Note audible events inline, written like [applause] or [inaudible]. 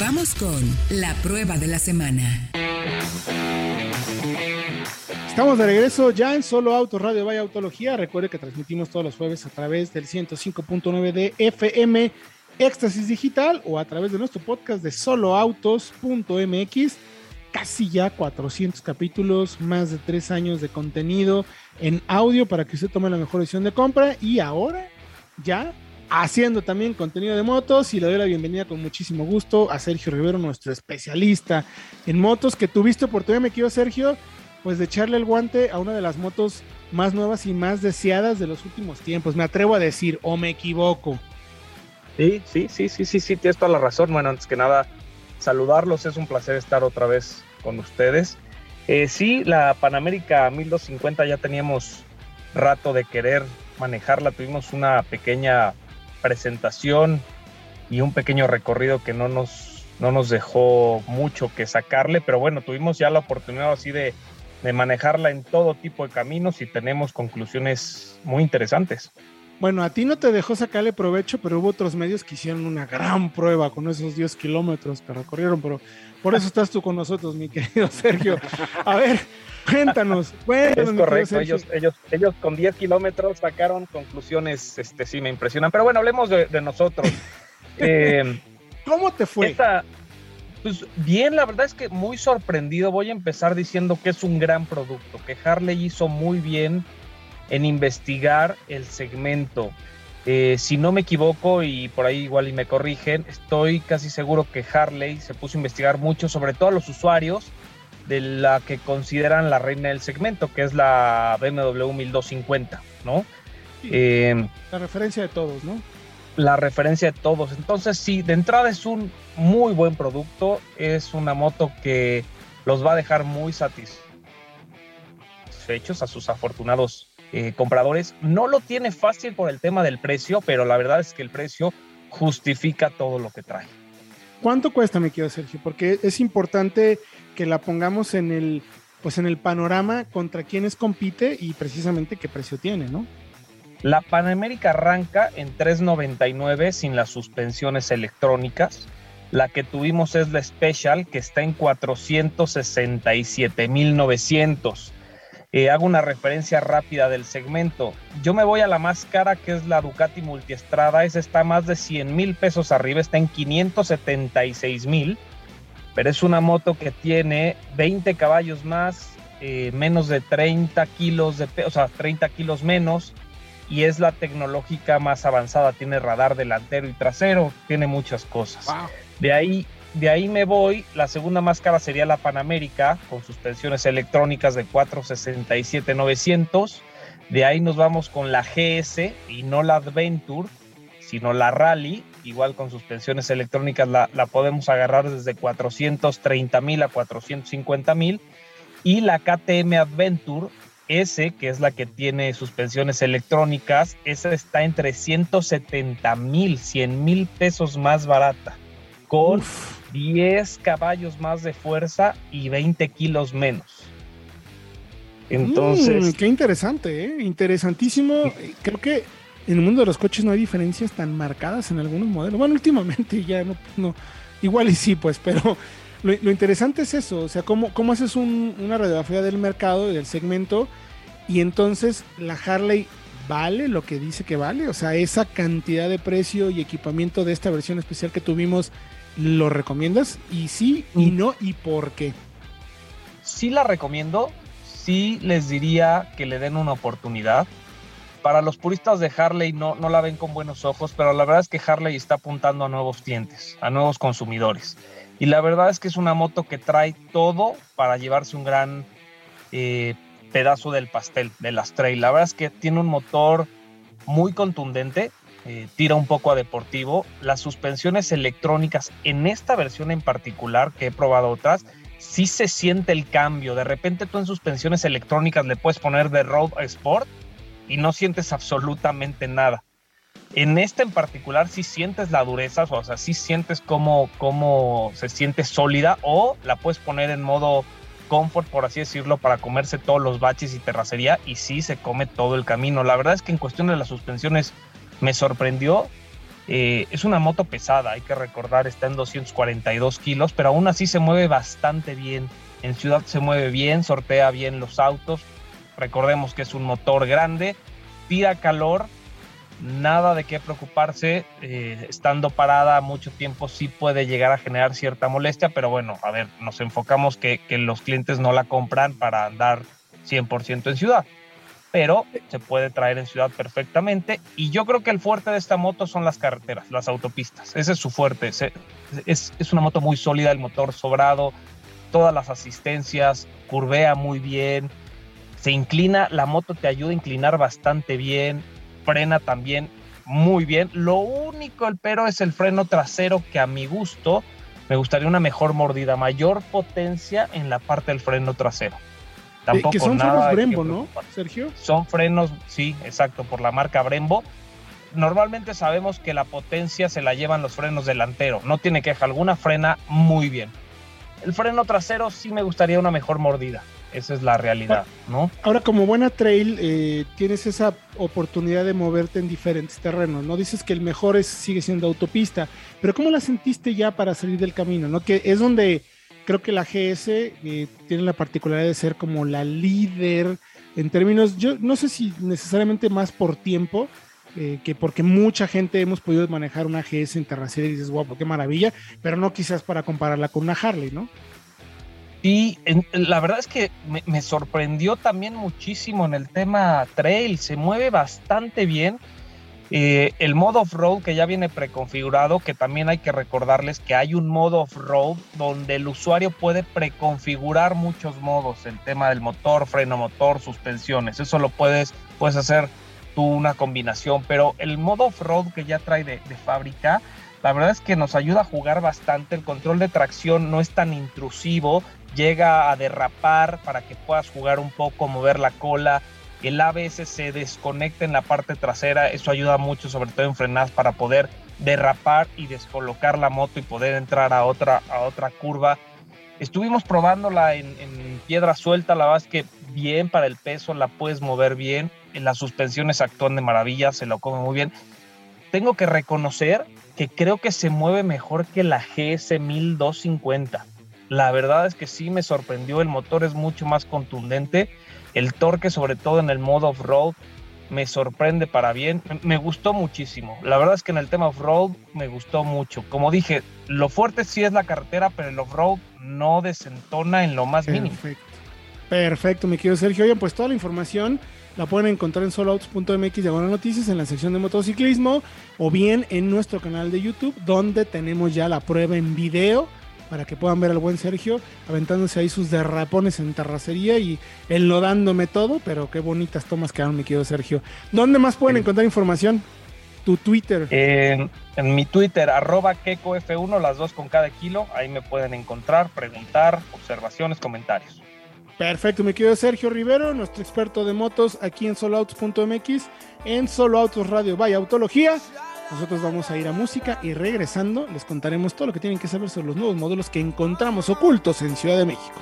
Vamos con la prueba de la semana. Estamos de regreso ya en Solo Auto Radio Vaya Autología. Recuerde que transmitimos todos los jueves a través del 105.9 de FM Éxtasis Digital o a través de nuestro podcast de soloautos.mx. Casi ya 400 capítulos, más de 3 años de contenido en audio para que usted tome la mejor decisión de compra. Y ahora ya haciendo también contenido de motos y le doy la bienvenida con muchísimo gusto a Sergio Rivero, nuestro especialista en motos, que tuviste oportunidad, me quiero Sergio, pues de echarle el guante a una de las motos más nuevas y más deseadas de los últimos tiempos. Me atrevo a decir, o me equivoco. Sí, sí, sí, sí, sí, sí, tienes toda la razón. Bueno, antes que nada, saludarlos, es un placer estar otra vez con ustedes. Eh, sí, la Panamérica 1250 ya teníamos rato de querer manejarla, tuvimos una pequeña presentación y un pequeño recorrido que no nos, no nos dejó mucho que sacarle, pero bueno, tuvimos ya la oportunidad así de, de manejarla en todo tipo de caminos y tenemos conclusiones muy interesantes. Bueno, a ti no te dejó sacarle provecho, pero hubo otros medios que hicieron una gran prueba con esos 10 kilómetros que recorrieron, pero por eso estás tú con nosotros, mi querido [laughs] Sergio. A ver, cuéntanos, cuéntanos. Es correcto, ellos, ellos, ellos con 10 kilómetros sacaron conclusiones, este sí me impresionan, pero bueno, hablemos de, nosotros. [laughs] Eh, ¿Cómo te fue? pues bien, la verdad es que muy sorprendido. Voy a empezar diciendo que es un gran producto, que Harley hizo muy bien en investigar el segmento. Eh, si no me equivoco, y por ahí igual y me corrigen, estoy casi seguro que Harley se puso a investigar mucho, sobre todo a los usuarios de la que consideran la reina del segmento, que es la BMW 1250, ¿no? Eh, la referencia de todos, ¿no? La referencia de todos. Entonces, sí, de entrada es un muy buen producto, es una moto que los va a dejar muy satisfechos a sus afortunados eh, compradores. No lo tiene fácil por el tema del precio, pero la verdad es que el precio justifica todo lo que trae. ¿Cuánto cuesta, me quiero Sergio? Porque es importante que la pongamos en el, pues en el panorama contra quienes compite y precisamente qué precio tiene, ¿no? La Panamérica arranca en 3.99 sin las suspensiones electrónicas. La que tuvimos es la Special, que está en 467.900. Eh, hago una referencia rápida del segmento. Yo me voy a la más cara, que es la Ducati Multiestrada. Esa está más de 100 mil pesos arriba, está en 576 mil. Pero es una moto que tiene 20 caballos más, eh, menos de 30 kilos de peso, o sea, 30 kilos menos. Y es la tecnológica más avanzada. Tiene radar delantero y trasero, tiene muchas cosas. De ahí de ahí me voy, la segunda más cara sería la Panamérica, con suspensiones electrónicas de 467-900. De ahí nos vamos con la GS y no la Adventure, sino la Rally, igual con suspensiones electrónicas la, podemos agarrar desde 430 mil a 450 mil. Y la KTM Adventure S, que es la que tiene suspensiones electrónicas, esa está entre 170 mil, 100 mil pesos más barata, con 10 caballos más de fuerza y 20 kilos menos. Entonces. Mm, qué interesante, ¿eh? interesantísimo. Creo que en el mundo de los coches no hay diferencias tan marcadas en algunos modelos. Bueno, últimamente [laughs] ya no, no igual y sí, pues, pero [laughs] lo, interesante es eso, o sea, cómo, cómo haces una radiografía del mercado y del segmento y entonces la Harley vale lo que dice que vale, o sea, esa cantidad de precio y equipamiento de esta versión especial que tuvimos ¿Lo recomiendas? Y sí, y mm. no, y por qué. Sí la recomiendo, sí les diría que le den una oportunidad. Para los puristas de Harley no, no la ven con buenos ojos, pero la verdad es que Harley está apuntando a nuevos clientes, a nuevos consumidores. Y la verdad es que es una moto que trae todo para llevarse un gran eh, pedazo del pastel, de las trail. La verdad es que tiene un motor muy contundente, eh, tira un poco a deportivo. Las suspensiones electrónicas en esta versión en particular, que he probado otras, sí se siente el cambio. De repente tú en suspensiones electrónicas le puedes poner de road sport y no sientes absolutamente nada. En esta en particular sí sientes la dureza, o sea, sí sientes cómo, cómo se siente sólida o la puedes poner en modo comfort, por así decirlo, para comerse todos los baches y terracería y sí se come todo el camino. La verdad es que en cuestión de las suspensiones me sorprendió. Eh, es una moto pesada, hay que recordar, está en 242 kilos, pero aún así se mueve bastante bien. En ciudad se mueve bien, sortea bien los autos. Recordemos que es un motor grande, tira calor, nada de qué preocuparse. Eh, estando parada mucho tiempo sí puede llegar a generar cierta molestia, pero bueno, a ver, nos enfocamos que, los clientes no la compran para andar 100% en ciudad pero se puede traer en ciudad perfectamente. Y yo creo que el fuerte de esta moto son las carreteras, las autopistas. Ese es su fuerte. Es, es una moto muy sólida, el motor sobrado, todas las asistencias, curvea muy bien, se inclina, la moto te ayuda a inclinar bastante bien, frena también muy bien. Lo único, el pero, es el freno trasero que a mi gusto me gustaría una mejor mordida, mayor potencia en la parte del freno trasero. Tampoco que son frenos Brembo, ¿no, Sergio? Son frenos, sí, exacto, por la marca Brembo. Normalmente sabemos que la potencia se la llevan los frenos delanteros. No tiene queja alguna, frena muy bien. El freno trasero sí me gustaría una mejor mordida. Esa es la realidad, ¿no? Ahora, como buena trail, eh, tienes esa oportunidad de moverte en diferentes terrenos, ¿no? Dices que el mejor es, sigue siendo autopista, pero ¿cómo la sentiste ya para salir del camino, ¿no? Que es donde creo que la GS eh, tiene la particularidad de ser como la líder en términos, yo no sé si necesariamente más por tiempo, eh, que porque mucha gente hemos podido manejar una GS en terracera y dices, guapo, qué maravilla, pero no quizás para compararla con una Harley, ¿no? Y la verdad es que me, sorprendió también muchísimo en el tema trail, se mueve bastante bien. Eh, el modo off-road que ya viene preconfigurado, que también hay que recordarles que hay un modo off-road donde el usuario puede preconfigurar muchos modos, el tema del motor, freno motor, suspensiones, eso lo puedes, puedes hacer tú una combinación, pero el modo off-road que ya trae de, de fábrica, la verdad es que nos ayuda a jugar bastante, el control de tracción no es tan intrusivo, llega a derrapar para que puedas jugar un poco, mover la cola, el ABS se desconecta en la parte trasera, eso ayuda mucho, sobre todo en frenadas, para poder derrapar y descolocar la moto y poder entrar a otra, a otra curva. Estuvimos probándola en, piedra suelta, la verdad es que bien para el peso, la puedes mover bien, en las suspensiones actúan de maravilla, se lo come muy bien. Tengo que reconocer que creo que se mueve mejor que la GS 1250. La verdad es que sí me sorprendió, el motor es mucho más contundente el torque, sobre todo en el modo off-road, me sorprende para bien. Me gustó muchísimo. La verdad es que en el tema off-road me gustó mucho. Como dije, lo fuerte sí es la carretera, pero el off-road no desentona en lo más mínimo. Perfecto, mi querido Sergio. Oigan, pues toda la información la pueden encontrar en soloautos.mx de buenas noticias en la sección de motociclismo o bien en nuestro canal de YouTube donde tenemos ya la prueba en video para que puedan ver al buen Sergio aventándose ahí sus derrapones en terracería y enlodándome todo, pero qué bonitas tomas quedaron, mi querido Sergio. ¿Dónde más pueden encontrar información? Tu Twitter. en mi Twitter, arroba KekoF1, las dos con cada kilo. Ahí me pueden encontrar, preguntar, observaciones, comentarios. Perfecto, mi querido Sergio Rivero, nuestro experto de motos aquí en soloautos.mx, en Solo Autos Radio Vaya Autología. Nosotros vamos a ir a música y regresando les contaremos todo lo que tienen que saber sobre los nuevos modelos que encontramos ocultos en Ciudad de México.